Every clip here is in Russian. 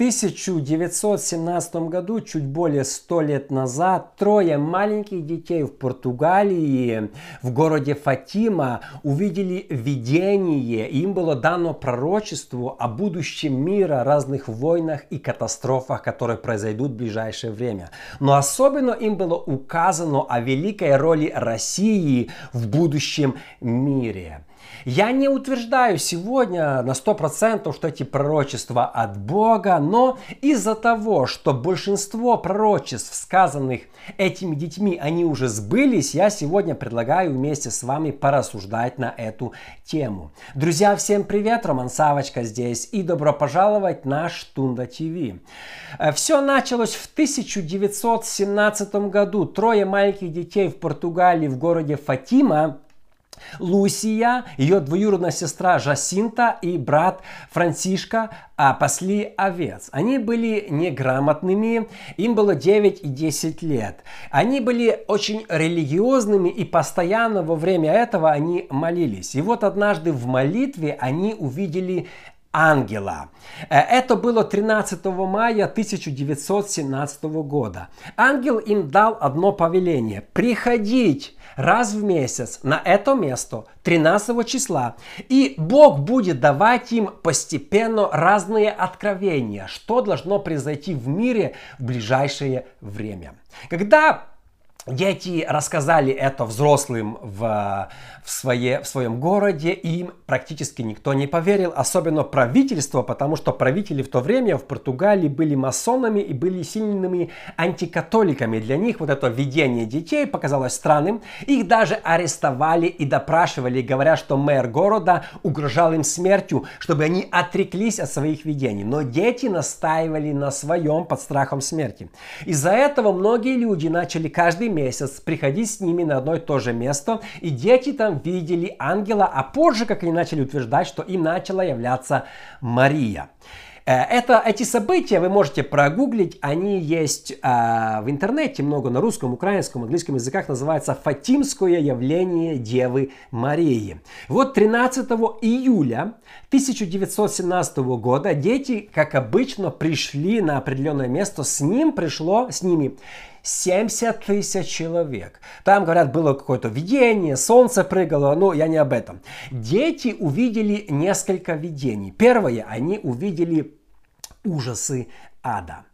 1917 году, чуть более 100 лет назад, трое маленьких детей в Португалии, в городе Фатима, увидели видение. Им было дано пророчество о будущем мира, разных войнах и катастрофах, которые произойдут в ближайшее время. Но особенно им было указано о великой роли России в будущем мире. Я не утверждаю сегодня на 100%, что эти пророчества от Бога, но из-за того, что большинство пророчеств, сказанных этими детьми, они уже сбылись, я сегодня предлагаю вместе с вами порассуждать на эту тему. Друзья, всем привет, Роман Савочка здесь и добро пожаловать на Штунда ТВ. Э, Все началось в 1917 году. Трое маленьких детей в Португалии в городе Фатима Лусия, ее двоюродная сестра Жасинта и брат Франсишка а, пасли овец. Они были неграмотными, им было 9 и 10 лет. Они были очень религиозными и постоянно во время этого они молились. И вот однажды в молитве они увидели ангела. Э, это было 13 мая 1917 года. Ангел им дал одно повеление – приходить раз в месяц на это место 13 числа. И Бог будет давать им постепенно разные откровения, что должно произойти в мире в ближайшее время. Когда Дети рассказали это взрослым в, в, свое, в своем городе, и им практически никто не поверил, особенно правительство, потому что правители в то время в Португалии были масонами и были сильными антикатоликами. Для них вот это видение детей показалось странным. Их даже арестовали и допрашивали, говоря, что мэр города угрожал им смертью, чтобы они отреклись от своих видений. Но дети настаивали на своем под страхом смерти. Из-за этого многие люди начали каждый месяц приходить с ними на одно и то же место, и дети там видели ангела, а позже, как они начали утверждать, что им начала являться Мария. Э, это, эти события вы можете прогуглить, они есть э, в интернете, много на русском, украинском, английском языках, называется «Фатимское явление Девы Марии». Вот 13 июля 1917 года дети, как обычно, пришли на определенное место, с ним пришло, с ними 70 тысяч человек. Там, говорят, было какое-то видение, солнце прыгало, но я не об этом. Дети увидели несколько видений. Первое, они увидели ужасы ада.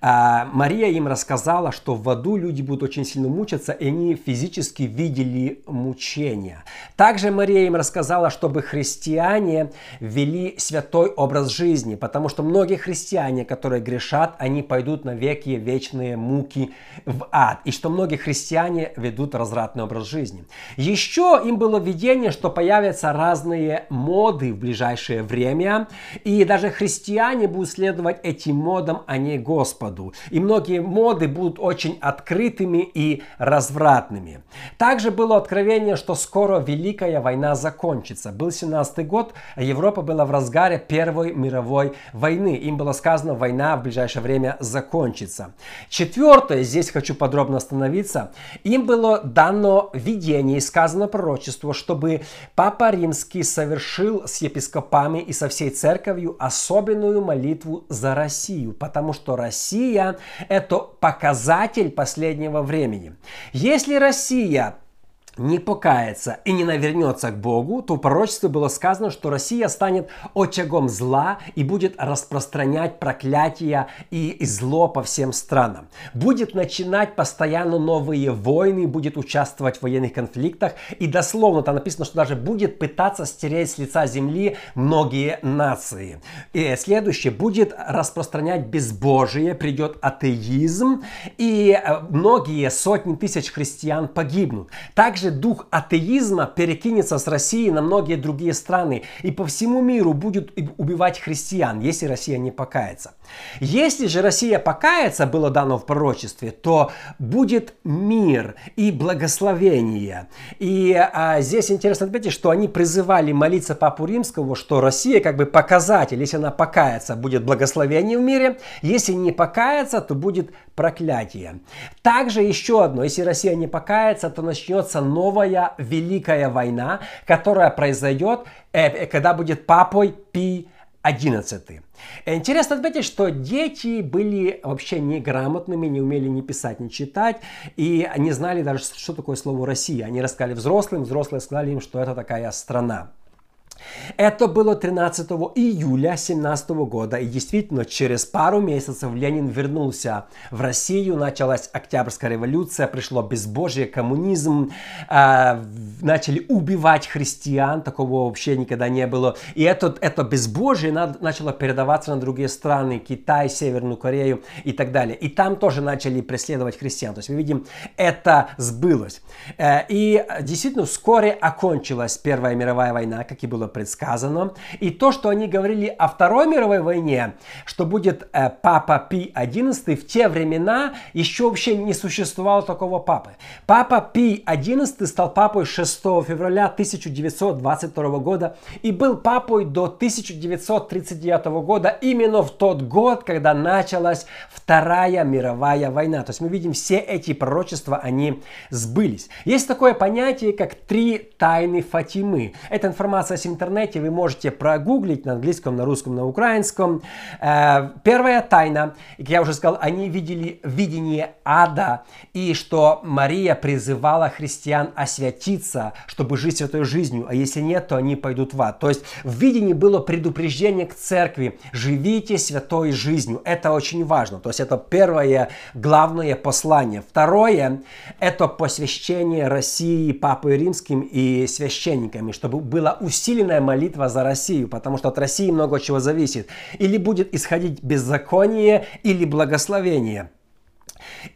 А, Мария им рассказала, что в аду люди будут очень сильно мучиться, и они физически видели мучения. Также Мария им рассказала, чтобы христиане вели святой образ жизни, потому что многие христиане, которые грешат, они пойдут на веки вечные муки в ад, и что многие христиане ведут развратный образ жизни. Еще им было видение, что появятся разные моды в ближайшее время, и даже христиане будут следовать этим модам, а не. Господу. И многие моды будут очень открытыми и развратными. Также было откровение, что скоро Великая война закончится. Был 17 год, а Европа была в разгаре Первой мировой войны. Им было сказано, война в ближайшее время закончится. Четвертое, здесь хочу подробно остановиться, им было дано видение и сказано пророчество, чтобы Папа Римский совершил с епископами и со всей церковью особенную молитву за Россию, потому что Россия это показатель последнего времени. Если Россия не покается и не навернется к Богу, то в пророчестве было сказано, что Россия станет очагом зла и будет распространять проклятия и зло по всем странам. Будет начинать постоянно новые войны, будет участвовать в военных конфликтах и дословно там написано, что даже будет пытаться стереть с лица земли многие нации. И следующее, будет распространять безбожие, придет атеизм и э, многие сотни тысяч христиан погибнут. Также также дух атеизма перекинется с России на многие другие страны и по всему миру будет убивать христиан, если Россия не покается. Если же Россия покается, было дано в пророчестве, то будет мир и благословение. И а, здесь интересно отметить, что они призывали молиться Папу Римского, что Россия как бы показатель, если она покается, будет благословение в мире, если не покается, то будет проклятие. Также еще одно, если Россия не покается, то начнется новая великая война, которая произойдет, э, когда будет папой Пи XI. Интересно отметить, что дети были вообще неграмотными, не умели ни писать, ни читать, и не знали даже, что такое слово «Россия». Они рассказали взрослым, взрослые сказали им, что это такая страна. Это было 13 июля 17 года, и действительно через пару месяцев Ленин вернулся в Россию, началась Октябрьская революция, пришло безбожие, коммунизм, э, начали убивать христиан, такого вообще никогда не было. И это, это безбожие начало передаваться на другие страны, Китай, Северную Корею и так далее. И там тоже начали преследовать христиан. То есть мы видим, это сбылось. Э, и действительно вскоре окончилась Первая мировая война, как и было предсказано. И то, что они говорили о Второй мировой войне, что будет э, папа Пи XI, в те времена еще вообще не существовало такого папы. Папа Пи XI стал папой 6 февраля 1922 года и был папой до 1939 года, именно в тот год, когда началась Вторая мировая война. То есть мы видим, все эти пророчества, они сбылись. Есть такое понятие, как три тайны Фатимы. Эта информация с интернете вы можете прогуглить на английском, на русском, на украинском. Э, первая тайна, как я уже сказал, они видели видение ада и что Мария призывала христиан освятиться, чтобы жить святой жизнью, а если нет, то они пойдут в ад. То есть в видении было предупреждение к церкви, живите святой жизнью. Это очень важно. То есть это первое главное послание. Второе, это посвящение России Папой Римским и священниками, чтобы была усилена усиленная молитва за Россию, потому что от России много чего зависит. Или будет исходить беззаконие, или благословение.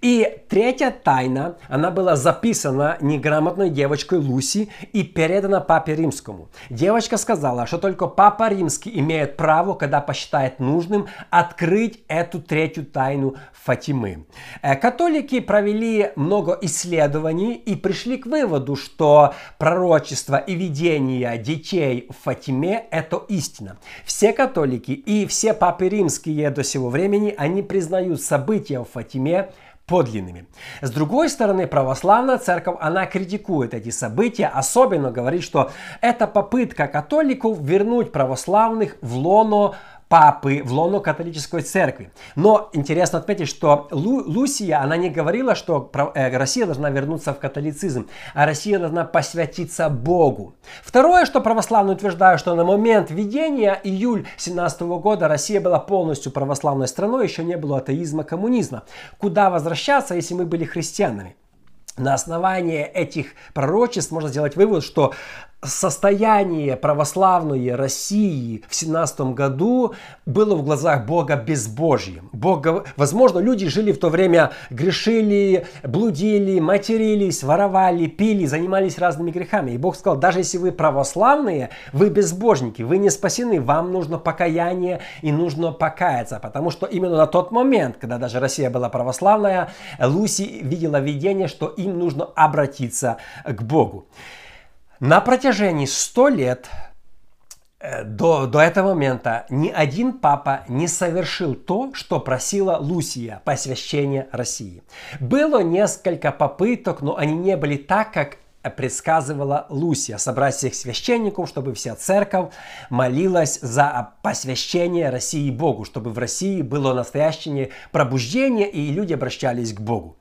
И третья тайна, она была записана неграмотной девочкой Луси и передана папе римскому. Девочка сказала, что только папа римский имеет право, когда посчитает нужным, открыть эту третью тайну Фатимы. Э, католики провели много исследований и пришли к выводу, что пророчество и видение детей в Фатиме – это истина. Все католики и все папы римские до сего времени, они признают события в Фатиме подлинными. С другой стороны, православная церковь, она критикует эти события, особенно говорит, что это попытка католиков вернуть православных в лоно папы в лоно католической церкви. Но интересно отметить, что Лу, Лусия, она не говорила, что э, Россия должна вернуться в католицизм, а Россия должна посвятиться Богу. Второе, что православные утверждают, что на момент введения июль 17 года Россия была полностью православной страной, еще не было атеизма, коммунизма. Куда возвращаться, если мы были христианами? На основании этих пророчеств можно сделать вывод, что состояние православной России в 17 году было в глазах Бога безбожьем. Бога, возможно, люди жили в то время, грешили, блудили, матерились, воровали, пили, занимались разными грехами. И Бог сказал, даже если вы православные, вы безбожники, вы не спасены, вам нужно покаяние и нужно покаяться. Потому что именно на тот момент, когда даже Россия была православная, Луси видела видение, что им нужно обратиться к Богу. На протяжении 100 лет э, до, до этого момента ни один папа не совершил то, что просила Лусия, посвящение России. Было несколько попыток, но они не были так, как предсказывала Лусия, собрать всех священников, чтобы вся церковь молилась за посвящение России Богу, чтобы в России было настоящее пробуждение и люди обращались к Богу.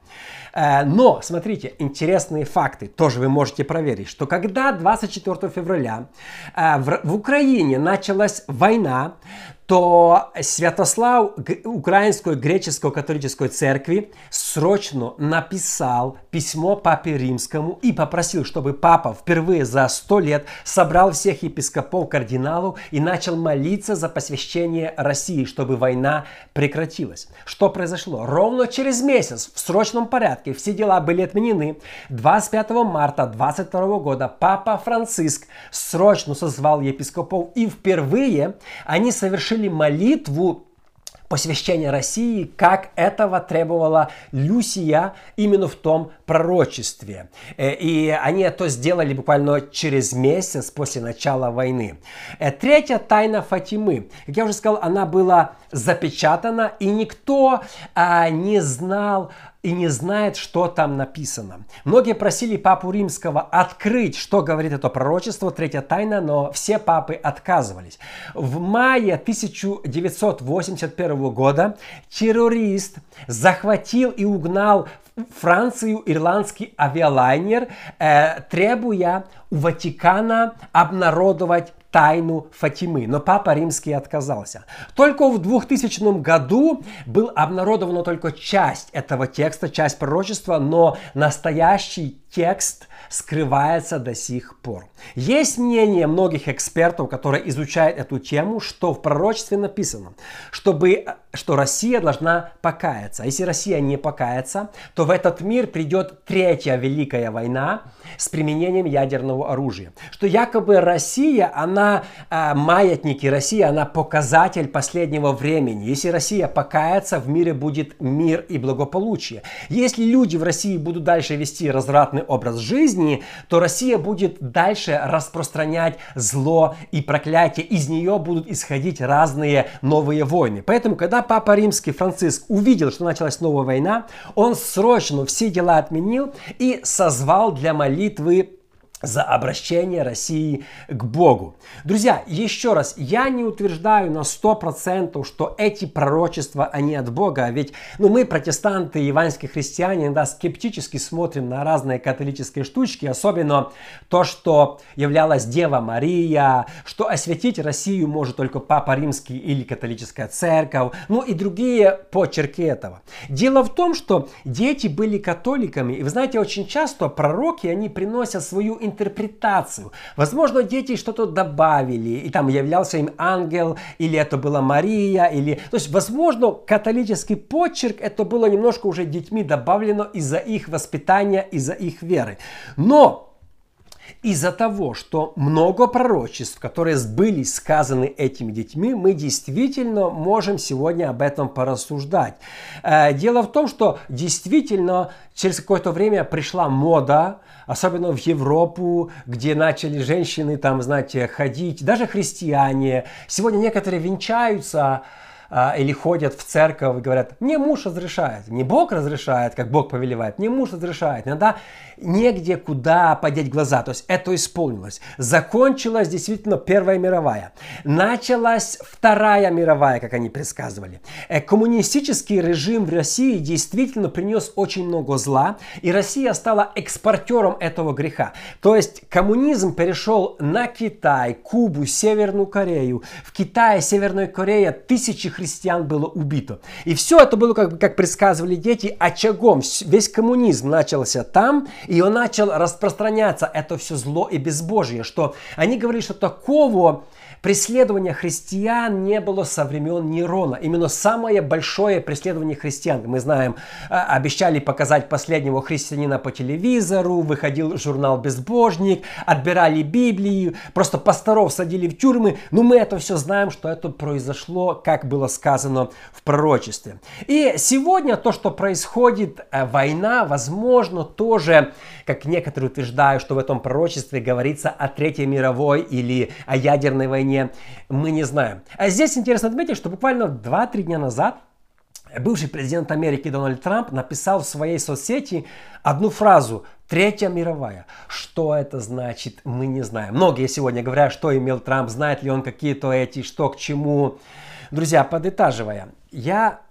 Э, но, смотрите, интересные факты, тоже вы можете проверить, что когда 24 февраля э, в Украине началась война, то Святослав Украинской греческой католической церкви срочно написал письмо папе римскому и попросил, чтобы папа впервые за сто лет собрал всех епископов, кардиналов и начал молиться за посвящение России, чтобы война прекратилась. Что произошло? Ровно через месяц в срочном порядке все дела были отменены. 25 марта 22 года папа Франциск срочно созвал епископов и впервые они совершили совершили молитву посвящения России, как этого требовала Люсия именно в том пророчестве. Э, и они это сделали буквально через месяц после начала войны. Э, третья тайна Фатимы. Как я уже сказал, она была запечатана, и никто а, не знал и не знает, что там написано. Многие просили папу римского открыть, что говорит это пророчество, третья тайна, но все папы отказывались. В мае 1981 года террорист захватил и угнал Францию ирландский авиалайнер, э, требуя у Ватикана обнародовать тайну Фатимы, но Папа Римский отказался. Только в 2000 году был обнародована только часть этого текста, часть пророчества, но настоящий текст скрывается до сих пор. Есть мнение многих экспертов, которые изучают эту тему, что в пророчестве написано, чтобы, что Россия должна покаяться. А если Россия не покается, то в этот мир придет третья великая война с применением ядерного оружия. Что якобы Россия, она э, маятники Россия, она показатель последнего времени. Если Россия покается, в мире будет мир и благополучие. Если люди в России будут дальше вести развратный образ жизни, то Россия будет дальше распространять зло и проклятие. Из нее будут исходить разные новые войны. Поэтому, когда Папа Римский Франциск увидел, что началась новая война, он срочно все дела отменил и созвал для молитвы за обращение России к Богу. Друзья, еще раз, я не утверждаю на 100%, что эти пророчества, они от Бога, ведь ну, мы, протестанты, евангельские христиане, иногда скептически смотрим на разные католические штучки, особенно то, что являлась Дева Мария, что осветить Россию может только Папа Римский или католическая церковь, ну и другие почерки этого. Дело в том, что дети были католиками, и вы знаете, очень часто пророки, они приносят свою интерпретацию. Возможно, дети что-то добавили, и там являлся им ангел, или это была Мария, или... То есть, возможно, католический почерк, это было немножко уже детьми добавлено из-за их воспитания, из-за их веры. Но из-за того, что много пророчеств, которые были сказаны этими детьми, мы действительно можем сегодня об этом порассуждать. Э, дело в том, что действительно через какое-то время пришла мода, особенно в Европу, где начали женщины там, знаете, ходить, даже христиане. Сегодня некоторые венчаются, а, или ходят в церковь и говорят, мне муж разрешает. Не Бог разрешает, как Бог повелевает, мне муж разрешает. Иногда негде куда подеть глаза. То есть это исполнилось. Закончилась действительно Первая мировая. Началась Вторая мировая, как они предсказывали. Э, коммунистический режим в России действительно принес очень много зла, и Россия стала экспортером этого греха. То есть коммунизм перешел на Китай, Кубу, Северную Корею. В Китае, Северной Корее тысячи христиан было убито. И все это было, как, как предсказывали дети, очагом. Весь коммунизм начался там, и он начал распространяться. Это все зло и безбожие, что они говорили, что такого преследования христиан не было со времен Нерона. Именно самое большое преследование христиан. Мы знаем, а, обещали показать последнего христианина по телевизору, выходил журнал «Безбожник», отбирали Библию, просто пасторов садили в тюрьмы. Но мы это все знаем, что это произошло, как было сказано в пророчестве. И сегодня то, что происходит, э, война, возможно, тоже, как некоторые утверждают, что в этом пророчестве говорится о Третьей мировой или о ядерной войне, решение, мы не знаем. А здесь интересно отметить, что буквально 2-3 дня назад бывший президент Америки Дональд Трамп написал в своей соцсети одну фразу «Третья мировая». Что это значит, мы не знаем. Многие сегодня говорят, что имел Трамп, знает ли он какие-то эти, что к чему. Друзья, подытаживая, я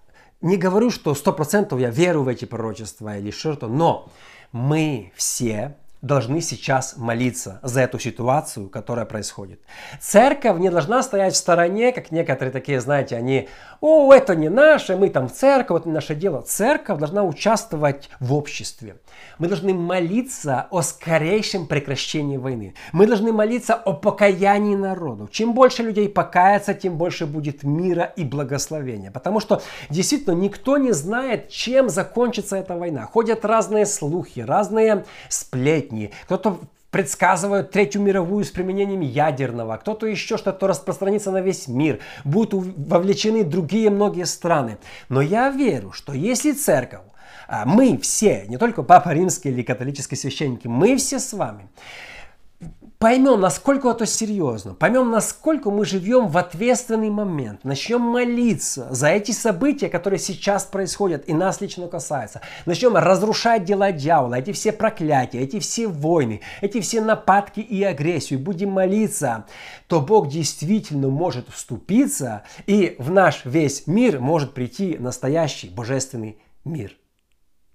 не говорю, что 100% я верю в эти пророчества или что-то, но мы все должны сейчас молиться за эту ситуацию, которая происходит. Церковь не должна стоять в стороне, как некоторые такие, знаете, они, о, это не наше, мы там в церковь, это не наше дело. Церковь должна участвовать в обществе. Мы должны молиться о скорейшем прекращении войны. Мы должны молиться о покаянии народу. Чем больше людей покается, тем больше будет мира и благословения. Потому что действительно никто не знает, чем закончится эта война. Ходят разные слухи, разные сплетни сотни, кто-то предсказывают Третью мировую с применением ядерного, кто-то еще что-то распространится на весь мир, будут вовлечены другие многие страны. Но я верю, что если церковь, а, мы все, не только Папа Римский или католические священники, мы все с вами, поймем, насколько это серьезно, поймем, насколько мы живем в ответственный момент, начнем молиться за эти события, которые сейчас происходят и нас лично касаются, начнем разрушать дела дьявола, эти все проклятия, эти все войны, эти все нападки и агрессию, будем молиться, то Бог действительно может вступиться и в наш весь мир может прийти настоящий божественный мир.